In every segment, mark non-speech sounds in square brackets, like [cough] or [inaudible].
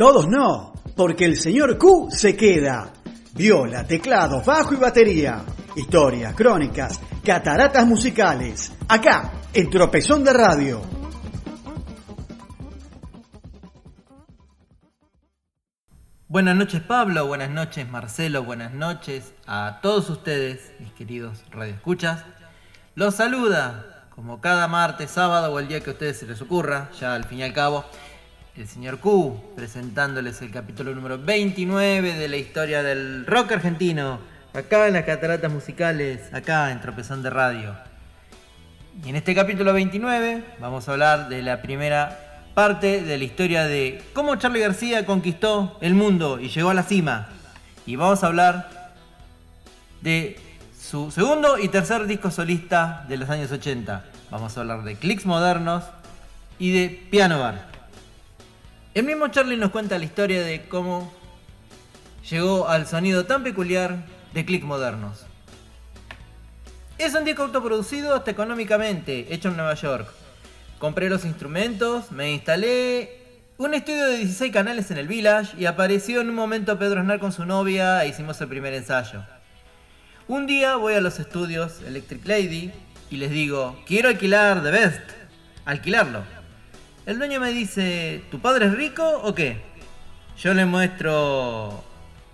Todos no, porque el señor Q se queda. Viola, teclado, bajo y batería. Historias, crónicas, cataratas musicales. Acá, en Tropezón de Radio. Buenas noches Pablo, buenas noches Marcelo, buenas noches a todos ustedes, mis queridos radioescuchas. Los saluda, como cada martes, sábado o el día que a ustedes se les ocurra, ya al fin y al cabo, el señor Q, presentándoles el capítulo número 29 de la historia del rock argentino, acá en las cataratas musicales, acá en Tropezón de Radio. Y en este capítulo 29 vamos a hablar de la primera parte de la historia de cómo Charlie García conquistó el mundo y llegó a la cima. Y vamos a hablar de su segundo y tercer disco solista de los años 80. Vamos a hablar de Clicks Modernos y de Piano Bar. El mismo Charlie nos cuenta la historia de cómo llegó al sonido tan peculiar de Clicks Modernos. Es un disco autoproducido hasta económicamente, hecho en Nueva York Compré los instrumentos, me instalé un estudio de 16 canales en el Village y apareció en un momento Pedro Snar con su novia e hicimos el primer ensayo. Un día voy a los estudios Electric Lady y les digo, quiero alquilar The Best, alquilarlo. El dueño me dice, ¿tu padre es rico o qué? Yo le muestro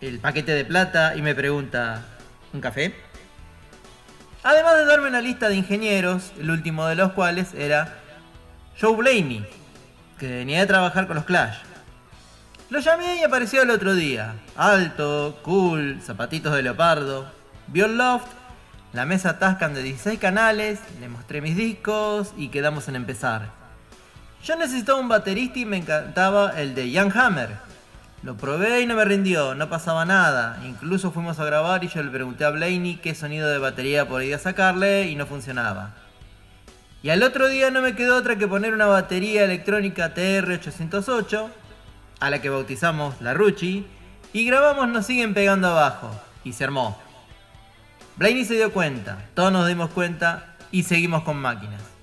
el paquete de plata y me pregunta, ¿un café? Además de darme una lista de ingenieros, el último de los cuales era Joe Blaney, que venía de trabajar con los Clash. Lo llamé y apareció el otro día. Alto, cool, zapatitos de leopardo. Vio el loft, la mesa Tascam de 16 canales, le mostré mis discos y quedamos en empezar. Yo necesitaba un baterista y me encantaba el de Young Hammer. Lo probé y no me rindió, no pasaba nada. Incluso fuimos a grabar y yo le pregunté a Blaney qué sonido de batería podía sacarle y no funcionaba. Y al otro día no me quedó otra que poner una batería electrónica TR-808, a la que bautizamos la Ruchi, y grabamos Nos siguen pegando abajo, y se armó. Blaney se dio cuenta, todos nos dimos cuenta, y seguimos con máquinas.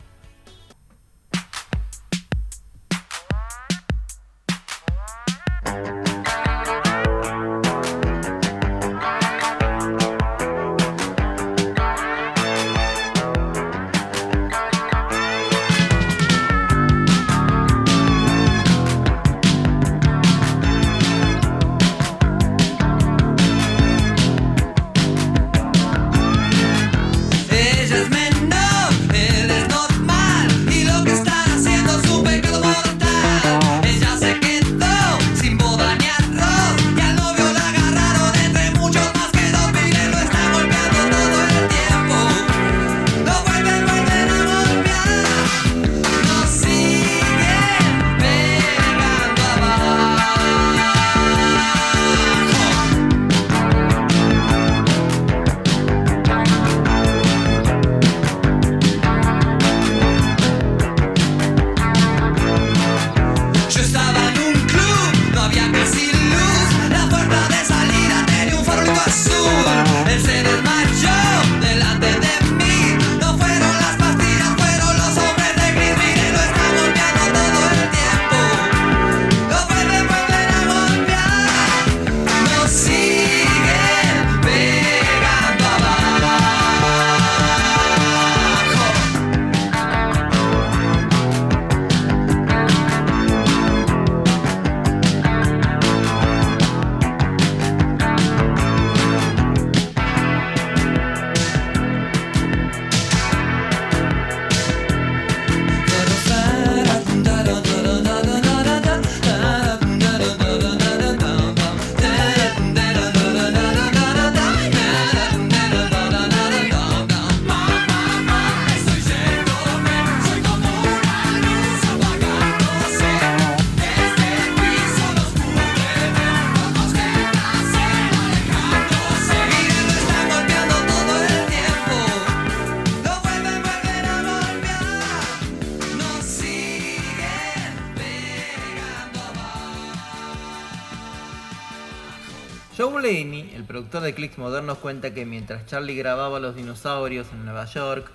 De Clicks Modernos cuenta que mientras Charlie grababa los dinosaurios en Nueva York,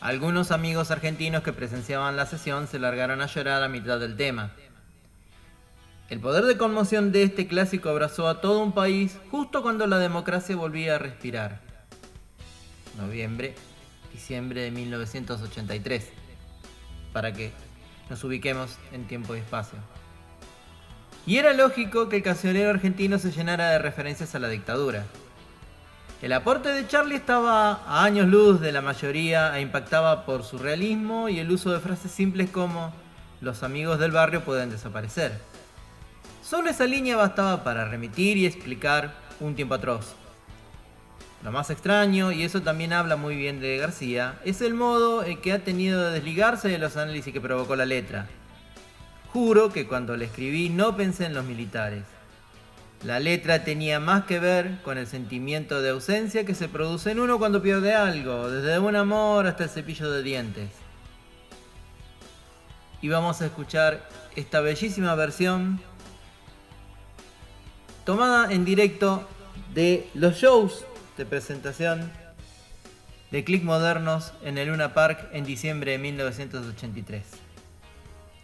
algunos amigos argentinos que presenciaban la sesión se largaron a llorar a mitad del tema. El poder de conmoción de este clásico abrazó a todo un país justo cuando la democracia volvía a respirar. Noviembre, diciembre de 1983, para que nos ubiquemos en tiempo y espacio. Y era lógico que el cancionero argentino se llenara de referencias a la dictadura. El aporte de Charlie estaba a años luz de la mayoría e impactaba por su realismo y el uso de frases simples como los amigos del barrio pueden desaparecer. Solo esa línea bastaba para remitir y explicar un tiempo atroz. Lo más extraño, y eso también habla muy bien de García, es el modo en que ha tenido de desligarse de los análisis que provocó la letra. Juro que cuando la escribí no pensé en los militares. La letra tenía más que ver con el sentimiento de ausencia que se produce en uno cuando pierde algo, desde un amor hasta el cepillo de dientes. Y vamos a escuchar esta bellísima versión tomada en directo de los shows de presentación de Click Modernos en el Luna Park en diciembre de 1983.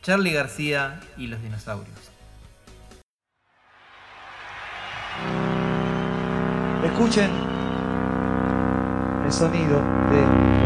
Charlie García y los dinosaurios. Escuchen el sonido de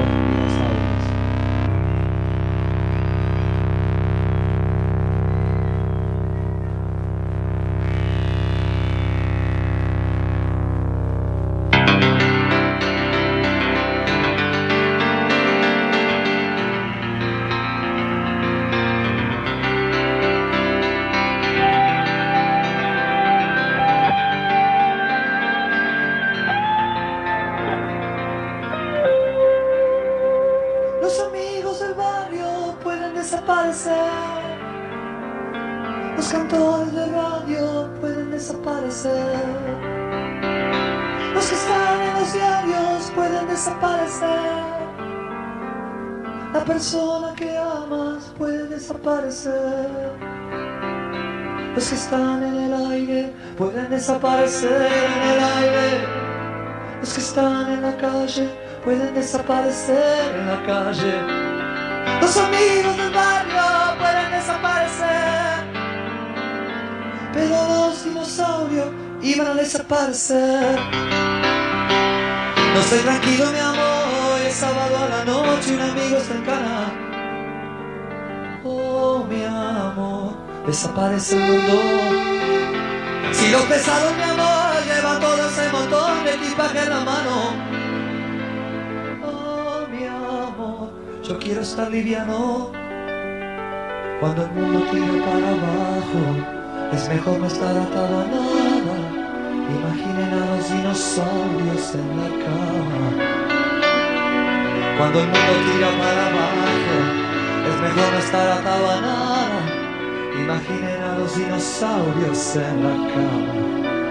desaparecer. La persona que amas puede desaparecer. Los que están en el aire pueden desaparecer en el aire. Los que están en la calle pueden desaparecer en la calle. Los amigos del barrio pueden desaparecer. Pero los dinosaurios iban a desaparecer. No estoy tranquilo, mi amor. Es sábado a la noche un amigo está en cana. Oh, mi amor, desaparece el mundo. Si los pesados, mi amor, llevan todo ese montón de equipaje en la mano. Oh, mi amor, yo quiero estar liviano. Cuando el mundo tira para abajo, es mejor no estar atado a nada. Los dinosaurios en la cama. Cuando el mundo tira para abajo, es mejor no estar atado a nada. Imaginen a los dinosaurios en la cama.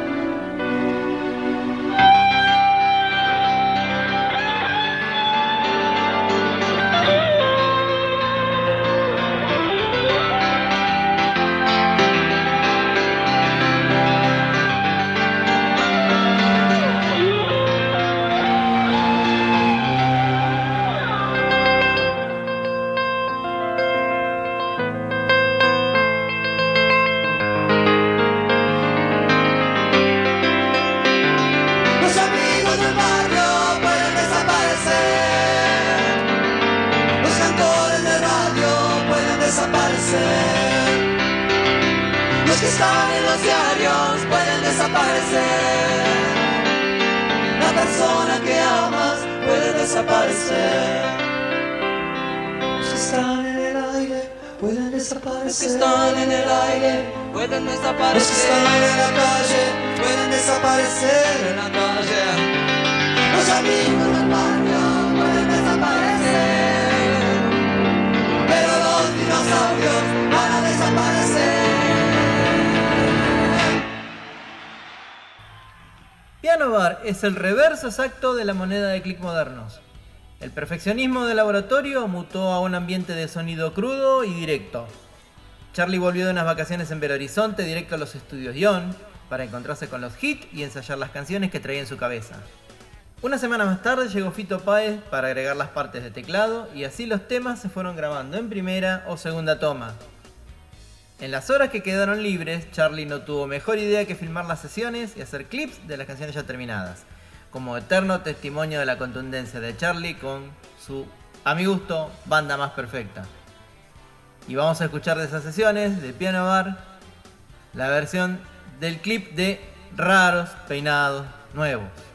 Desaparecer. Los que están en los diarios pueden desaparecer. La persona que amas puede desaparecer. Los que están en el aire pueden desaparecer. Los que están en el aire pueden Los que desaparecer. están en la calle pueden desaparecer en la calle. Los amigos Es el reverso exacto de la moneda de click modernos. El perfeccionismo de laboratorio mutó a un ambiente de sonido crudo y directo. Charlie volvió de unas vacaciones en Belo Horizonte directo a los estudios Ion para encontrarse con los hits y ensayar las canciones que traía en su cabeza. Una semana más tarde llegó Fito Páez para agregar las partes de teclado y así los temas se fueron grabando en primera o segunda toma. En las horas que quedaron libres, Charlie no tuvo mejor idea que filmar las sesiones y hacer clips de las canciones ya terminadas, como eterno testimonio de la contundencia de Charlie con su, a mi gusto, banda más perfecta. Y vamos a escuchar de esas sesiones de Piano Bar la versión del clip de Raros Peinados Nuevos.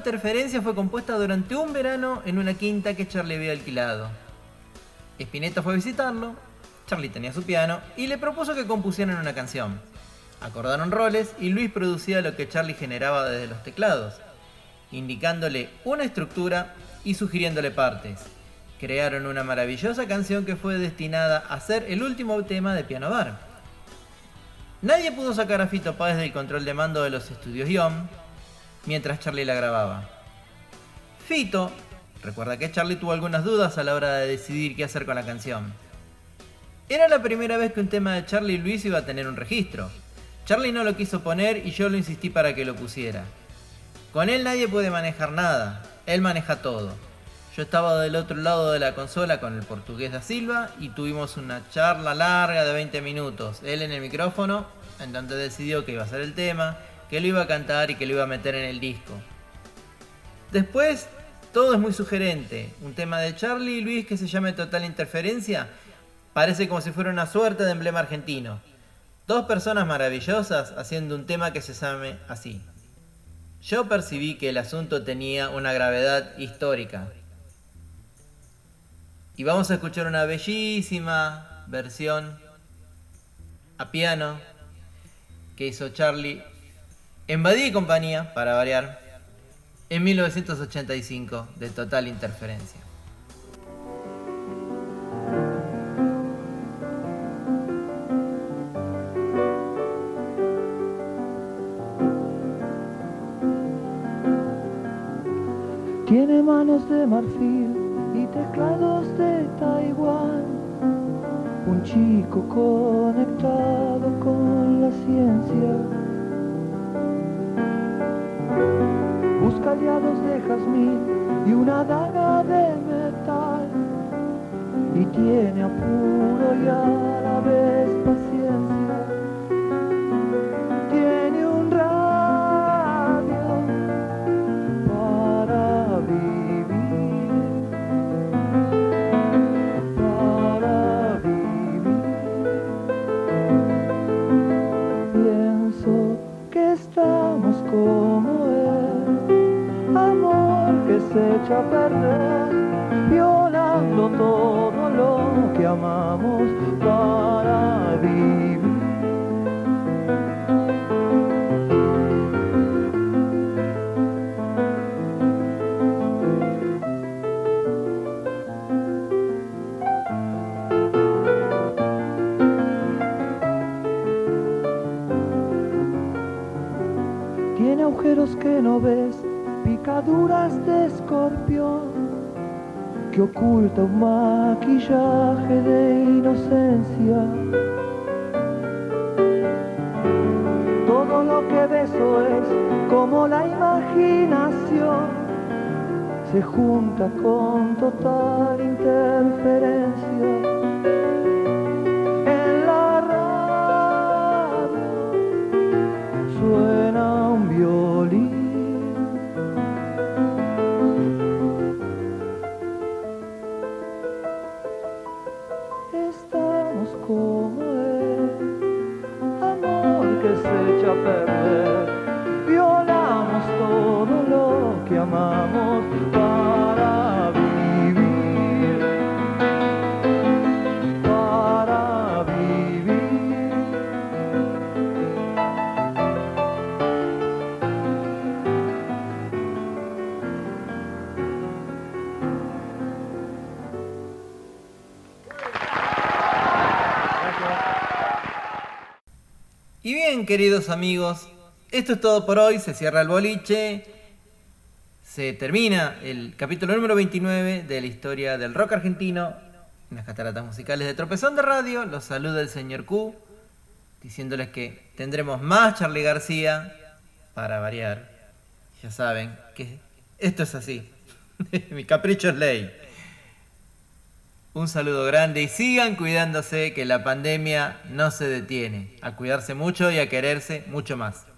Interferencia fue compuesta durante un verano en una quinta que Charlie había alquilado. Spinetta fue a visitarlo, Charlie tenía su piano y le propuso que compusieran una canción. Acordaron roles y Luis producía lo que Charlie generaba desde los teclados, indicándole una estructura y sugiriéndole partes. Crearon una maravillosa canción que fue destinada a ser el último tema de Piano Bar. Nadie pudo sacar a Fito Páez del control de mando de los estudios Ion mientras Charlie la grababa. Fito recuerda que Charlie tuvo algunas dudas a la hora de decidir qué hacer con la canción. Era la primera vez que un tema de Charlie y Luis iba a tener un registro. Charlie no lo quiso poner y yo lo insistí para que lo pusiera. Con él nadie puede manejar nada, él maneja todo. Yo estaba del otro lado de la consola con el portugués da Silva y tuvimos una charla larga de 20 minutos. Él en el micrófono, en donde decidió que iba a ser el tema, que lo iba a cantar y que lo iba a meter en el disco. Después, todo es muy sugerente. Un tema de Charlie y Luis que se llame Total Interferencia parece como si fuera una suerte de emblema argentino. Dos personas maravillosas haciendo un tema que se llame así. Yo percibí que el asunto tenía una gravedad histórica. Y vamos a escuchar una bellísima versión a piano que hizo Charlie en Badía y compañía, para variar, en 1985 de Total Interferencia. Tiene manos de marfil y teclados de Taiwán. Un chico conectado con la ciencia. Callados de jazmín y una daga de metal. Y tiene apuro y a la vez paciencia. Echa a perder, violando todo lo que amamos para vivir. Tiene agujeros que no ves, picaduras de escorpión, que oculta un maquillaje de inocencia. Todo lo que beso es como la imaginación, se junta con total interferencia. Amor que se echa a Y bien, queridos amigos, esto es todo por hoy. Se cierra el boliche. Se termina el capítulo número 29 de la historia del rock argentino en las cataratas musicales de Tropezón de Radio. Los saluda el señor Q, diciéndoles que tendremos más Charlie García para variar. Ya saben que esto es así. [laughs] Mi capricho es ley. Un saludo grande y sigan cuidándose que la pandemia no se detiene. A cuidarse mucho y a quererse mucho más.